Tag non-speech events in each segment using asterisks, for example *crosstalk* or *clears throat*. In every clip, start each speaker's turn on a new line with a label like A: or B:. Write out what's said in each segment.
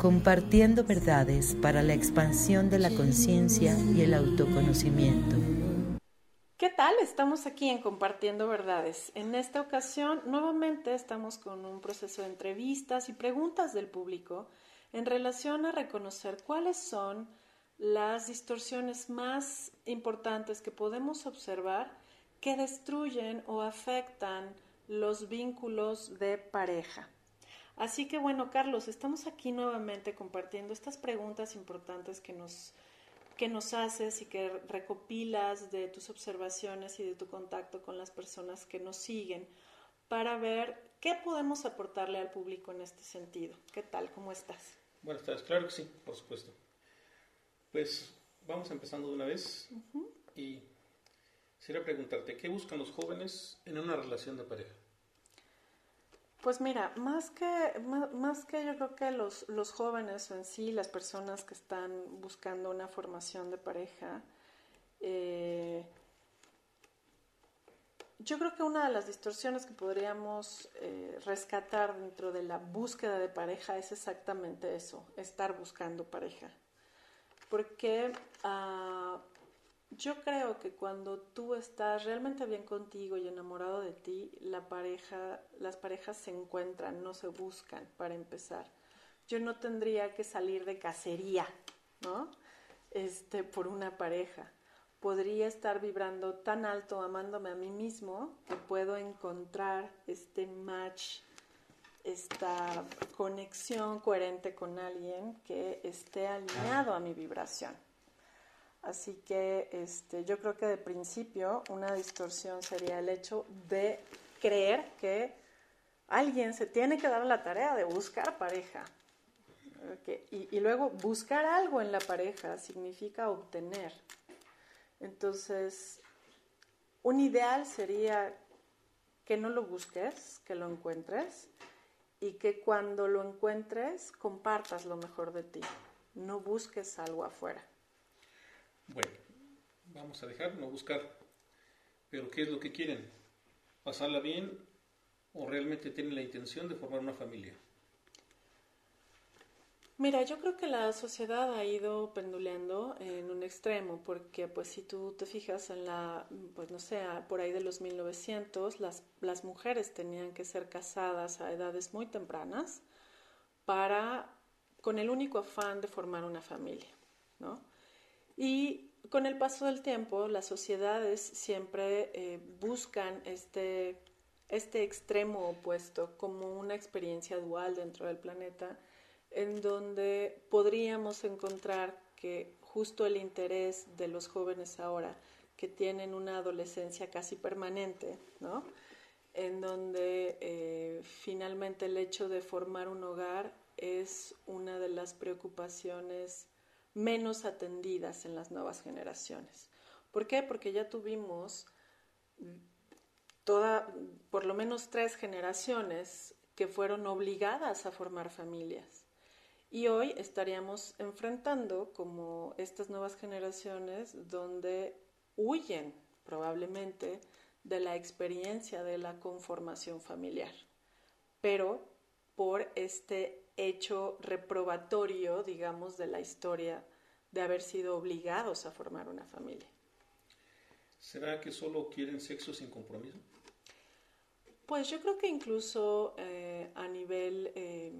A: Compartiendo verdades para la expansión de la conciencia y el autoconocimiento.
B: ¿Qué tal? Estamos aquí en Compartiendo Verdades. En esta ocasión, nuevamente estamos con un proceso de entrevistas y preguntas del público en relación a reconocer cuáles son las distorsiones más importantes que podemos observar que destruyen o afectan los vínculos de pareja. Así que bueno, Carlos, estamos aquí nuevamente compartiendo estas preguntas importantes que nos que nos haces y que recopilas de tus observaciones y de tu contacto con las personas que nos siguen para ver qué podemos aportarle al público en este sentido. ¿Qué tal? ¿Cómo estás?
C: Buenas tardes, claro que sí, por supuesto. Pues vamos empezando de una vez y quisiera preguntarte, ¿qué buscan los jóvenes en una relación de pareja?
B: Pues mira, más que, que yo creo que los, los jóvenes en sí, las personas que están buscando una formación de pareja, eh, yo creo que una de las distorsiones que podríamos eh, rescatar dentro de la búsqueda de pareja es exactamente eso, estar buscando pareja. Porque uh, yo creo que cuando tú estás realmente bien contigo y enamorado de ti, las parejas se encuentran, no se buscan para empezar. Yo no tendría que salir de cacería, ¿no? Este, por una pareja. Podría estar vibrando tan alto amándome a mí mismo que puedo encontrar este match, esta conexión coherente con alguien que esté alineado a mi vibración. Así que este, yo creo que de principio una distorsión sería el hecho de creer que alguien se tiene que dar la tarea de buscar pareja. Y, y, luego buscar algo en la pareja significa obtener. Entonces, un ideal sería que no lo busques, que lo encuentres y que cuando lo encuentres compartas lo mejor de ti. No busques algo afuera.
C: Bueno, vamos a dejar, no buscar. Pero ¿qué es lo que quieren? ¿Pasarla bien o realmente tienen la intención de formar una familia?
B: Mira, yo creo que la sociedad ha ido penduleando en un extremo, porque pues si tú te fijas en la, pues no sé, por ahí de los 1900, las, las mujeres tenían que ser casadas a edades muy tempranas para, con el único afán de formar una familia, ¿no? Y con el paso del tiempo, las sociedades siempre eh, buscan este, este extremo opuesto como una experiencia dual dentro del planeta, en donde podríamos encontrar que justo el interés de los jóvenes ahora, que tienen una adolescencia casi permanente, ¿no? en donde eh, finalmente el hecho de formar un hogar es una de las preocupaciones menos atendidas en las nuevas generaciones. ¿Por qué? Porque ya tuvimos toda, por lo menos tres generaciones que fueron obligadas a formar familias. Y hoy estaríamos enfrentando como estas nuevas generaciones donde huyen probablemente de la experiencia de la conformación familiar, pero por este hecho reprobatorio, digamos, de la historia de haber sido obligados a formar una familia.
C: ¿Será que solo quieren sexo sin compromiso?
B: Pues yo creo que incluso eh, a nivel eh,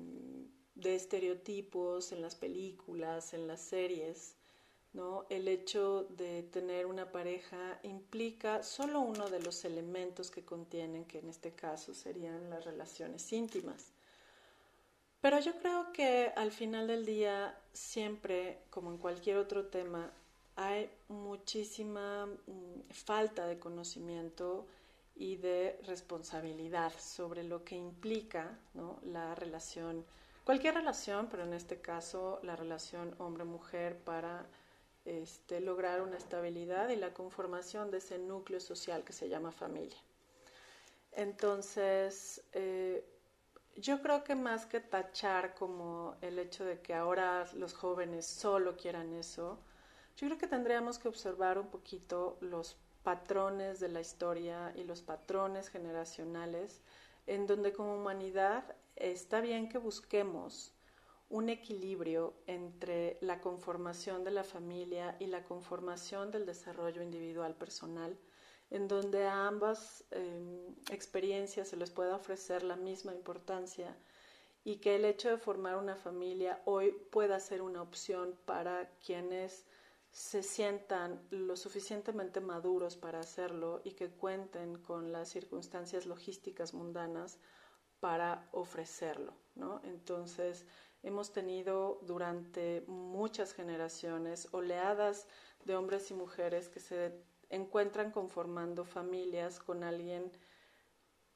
B: de estereotipos en las películas, en las series, ¿no? El hecho de tener una pareja implica solo uno de los elementos que contienen, que en este caso serían las relaciones íntimas. Pero yo creo que al final del día, siempre, como en cualquier otro tema, hay muchísima mm, falta de conocimiento y de responsabilidad sobre lo que implica la relación, cualquier relación, pero en este caso la relación hombre-mujer para este, lograr una estabilidad y la conformación de ese núcleo social que se llama familia. Entonces, eh, yo creo que más que tachar como el hecho de que ahora los jóvenes solo quieran eso, yo creo que tendríamos que observar un poquito los patrones de la historia y los patrones generacionales en donde como humanidad está bien que busquemos un equilibrio entre la conformación de la familia y la conformación del desarrollo individual personal, en donde a ambas em, experiencias se les pueda ofrecer la misma importancia y que el hecho de formar una familia hoy pueda ser una opción para quienes se sientan lo suficientemente maduros para hacerlo y que cuenten con las circunstancias logísticas mundanas para ofrecerlo, ¿no? Entonces, hemos tenido durante muchas generaciones oleadas de hombres y mujeres que se encuentran conformando familias con alguien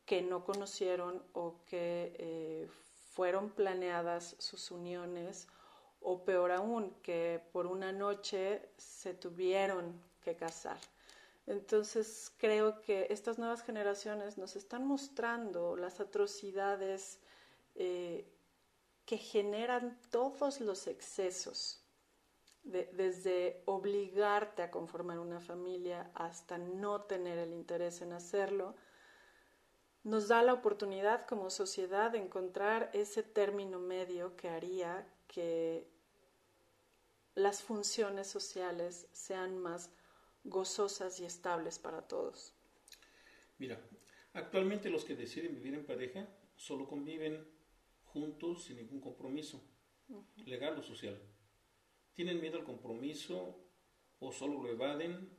B: que no conocieron o que eh, fueron planeadas sus uniones o peor aún, que por una noche se tuvieron que casar. Entonces creo que estas nuevas generaciones nos están mostrando las atrocidades eh, que generan todos los excesos, desde obligarte a conformar una familia hasta no tener el interés en hacerlo, nos da la oportunidad como sociedad de encontrar ese término medio que haría que las funciones sociales sean más gozosas y estables para todos.
C: Mira, actualmente los que deciden vivir en pareja solo conviven juntos sin ningún compromiso, legal o social. ¿Tienen miedo al compromiso o solo lo evaden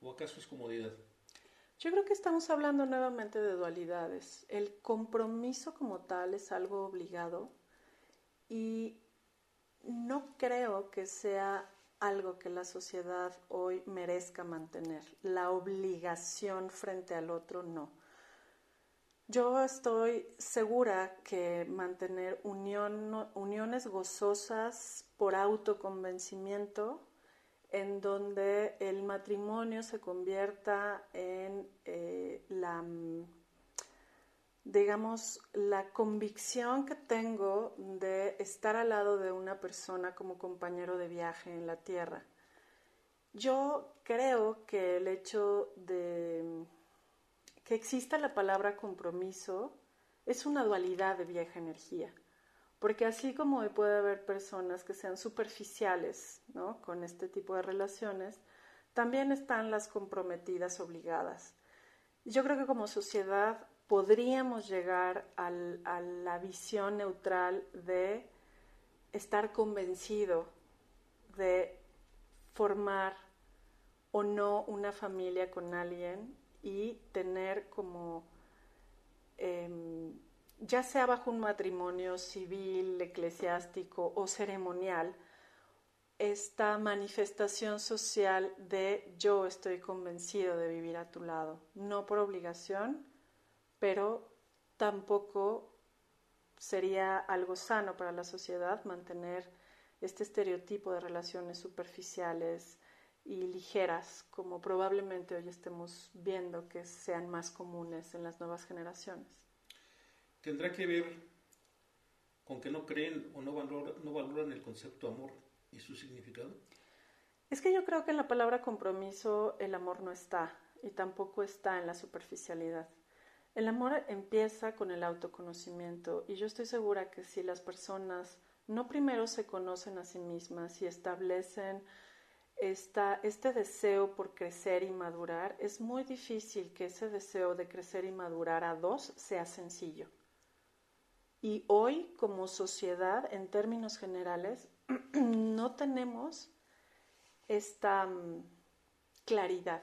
C: o acaso es comodidad?
B: Yo creo que estamos hablando nuevamente de dualidades. El compromiso como tal es algo obligado y no creo que sea algo que la sociedad hoy merezca mantener. La obligación frente al otro no. Yo estoy segura que mantener uniones gozosas por autoconvencimiento, en donde el matrimonio se convierta en eh, la digamos, la convicción que tengo de estar al lado de una persona como compañero de viaje en la Tierra. Yo creo que el hecho de que exista la palabra compromiso es una dualidad de vieja energía, porque así como puede haber personas que sean superficiales ¿no? con este tipo de relaciones, también están las comprometidas obligadas. Yo creo que como sociedad podríamos llegar a la visión neutral de estar convencido de formar o no una familia con alguien y tener como, em, ya sea bajo un matrimonio civil, eclesiástico o ceremonial, esta manifestación social de yo estoy convencido de vivir a tu lado, no por obligación, pero tampoco sería algo sano para la sociedad mantener este estereotipo de relaciones superficiales y ligeras, como probablemente hoy estemos viendo que sean más comunes en las nuevas generaciones.
C: ¿Tendrá que ver con que no creen o no, no valoran el concepto amor y su significado?
B: Es que yo creo que en la palabra compromiso el amor no está y tampoco está en la superficialidad. El amor empieza con el autoconocimiento y yo estoy segura que si las personas no primero se conocen a sí mismas y establecen esta, este deseo por crecer y madurar, es muy difícil que ese deseo de crecer y madurar a dos sea sencillo. Y hoy como sociedad, en términos generales, *clears throat* no tenemos esta mm, claridad.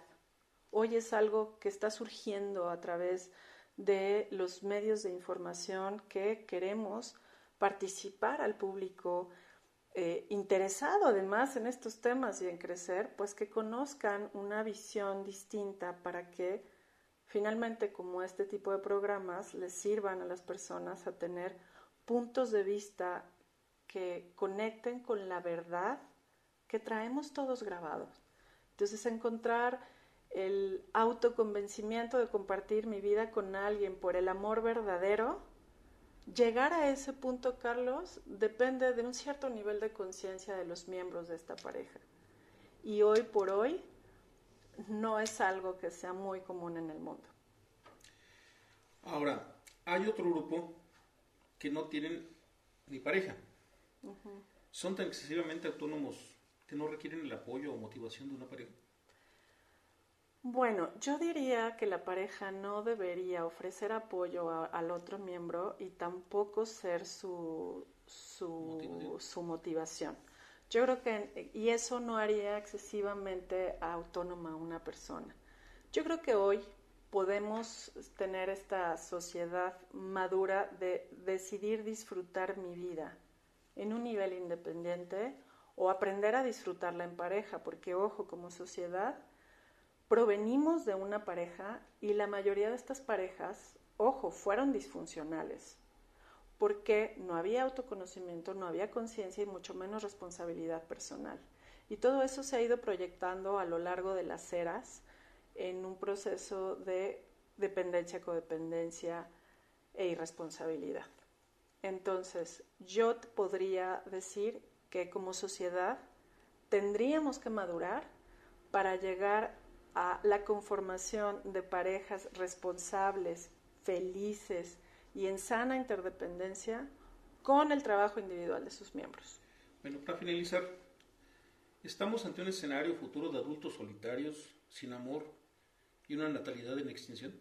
B: Hoy es algo que está surgiendo a través de los medios de información que queremos participar al público eh, interesado además en estos temas y en crecer, pues que conozcan una visión distinta para que finalmente como este tipo de programas les sirvan a las personas a tener puntos de vista que conecten con la verdad que traemos todos grabados. Entonces encontrar el autoconvencimiento de compartir mi vida con alguien por el amor verdadero, llegar a ese punto, Carlos, depende de un cierto nivel de conciencia de los miembros de esta pareja. Y hoy por hoy no es algo que sea muy común en el mundo.
C: Ahora, Hay otro grupo que no tienen ni pareja. Son tan excesivamente autónomos que no requieren el apoyo o motivación de una pareja.
B: Bueno, yo diría que la pareja no debería ofrecer apoyo al otro miembro y tampoco ser su, su, su motivación. Yo creo que, y eso no haría excesivamente autónoma a una persona. Yo creo que hoy podemos tener esta sociedad madura de decidir disfrutar mi vida en un nivel independiente o aprender a disfrutarla en pareja, porque ojo, como sociedad provenimos de una pareja y la mayoría de estas parejas, ojo, fueron disfuncionales porque no había autoconocimiento, no había conciencia y mucho menos responsabilidad personal. Y todo eso se ha ido proyectando a lo largo de las eras en un proceso de dependencia, codependencia e irresponsabilidad. Entonces, yo podría decir que como sociedad tendríamos que madurar para llegar a la conformación de parejas responsables, felices, y en sana interdependencia con el trabajo individual de sus miembros.
C: Bueno, para finalizar, ¿estamos ante un escenario futuro de adultos solitarios, sin amor y una natalidad en extinción?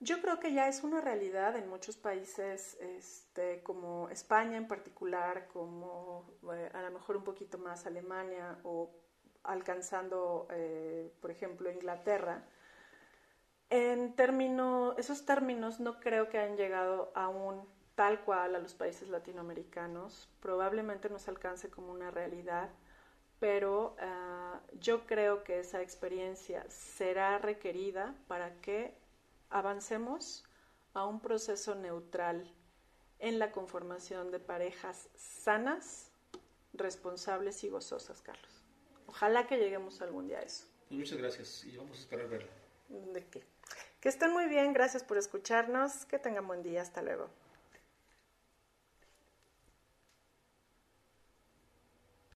B: Yo creo que ya es una realidad en muchos países, este, como España en particular, como eh, a lo mejor un poquito más Alemania o alcanzando, eh, por ejemplo, Inglaterra, en términos, esos términos no creo que hayan llegado aún tal cual a los países latinoamericanos. Probablemente nos alcance como una realidad, pero ah, yo creo que esa experiencia será requerida para que avancemos a un proceso neutral en la conformación de parejas sanas, responsables y gozosas, Carlos. Ojalá que lleguemos algún día a eso.
C: Pues muchas gracias y vamos a esperar verla.
B: ¿De qué? Que estén muy bien, gracias por escucharnos, que tengan buen día, hasta luego.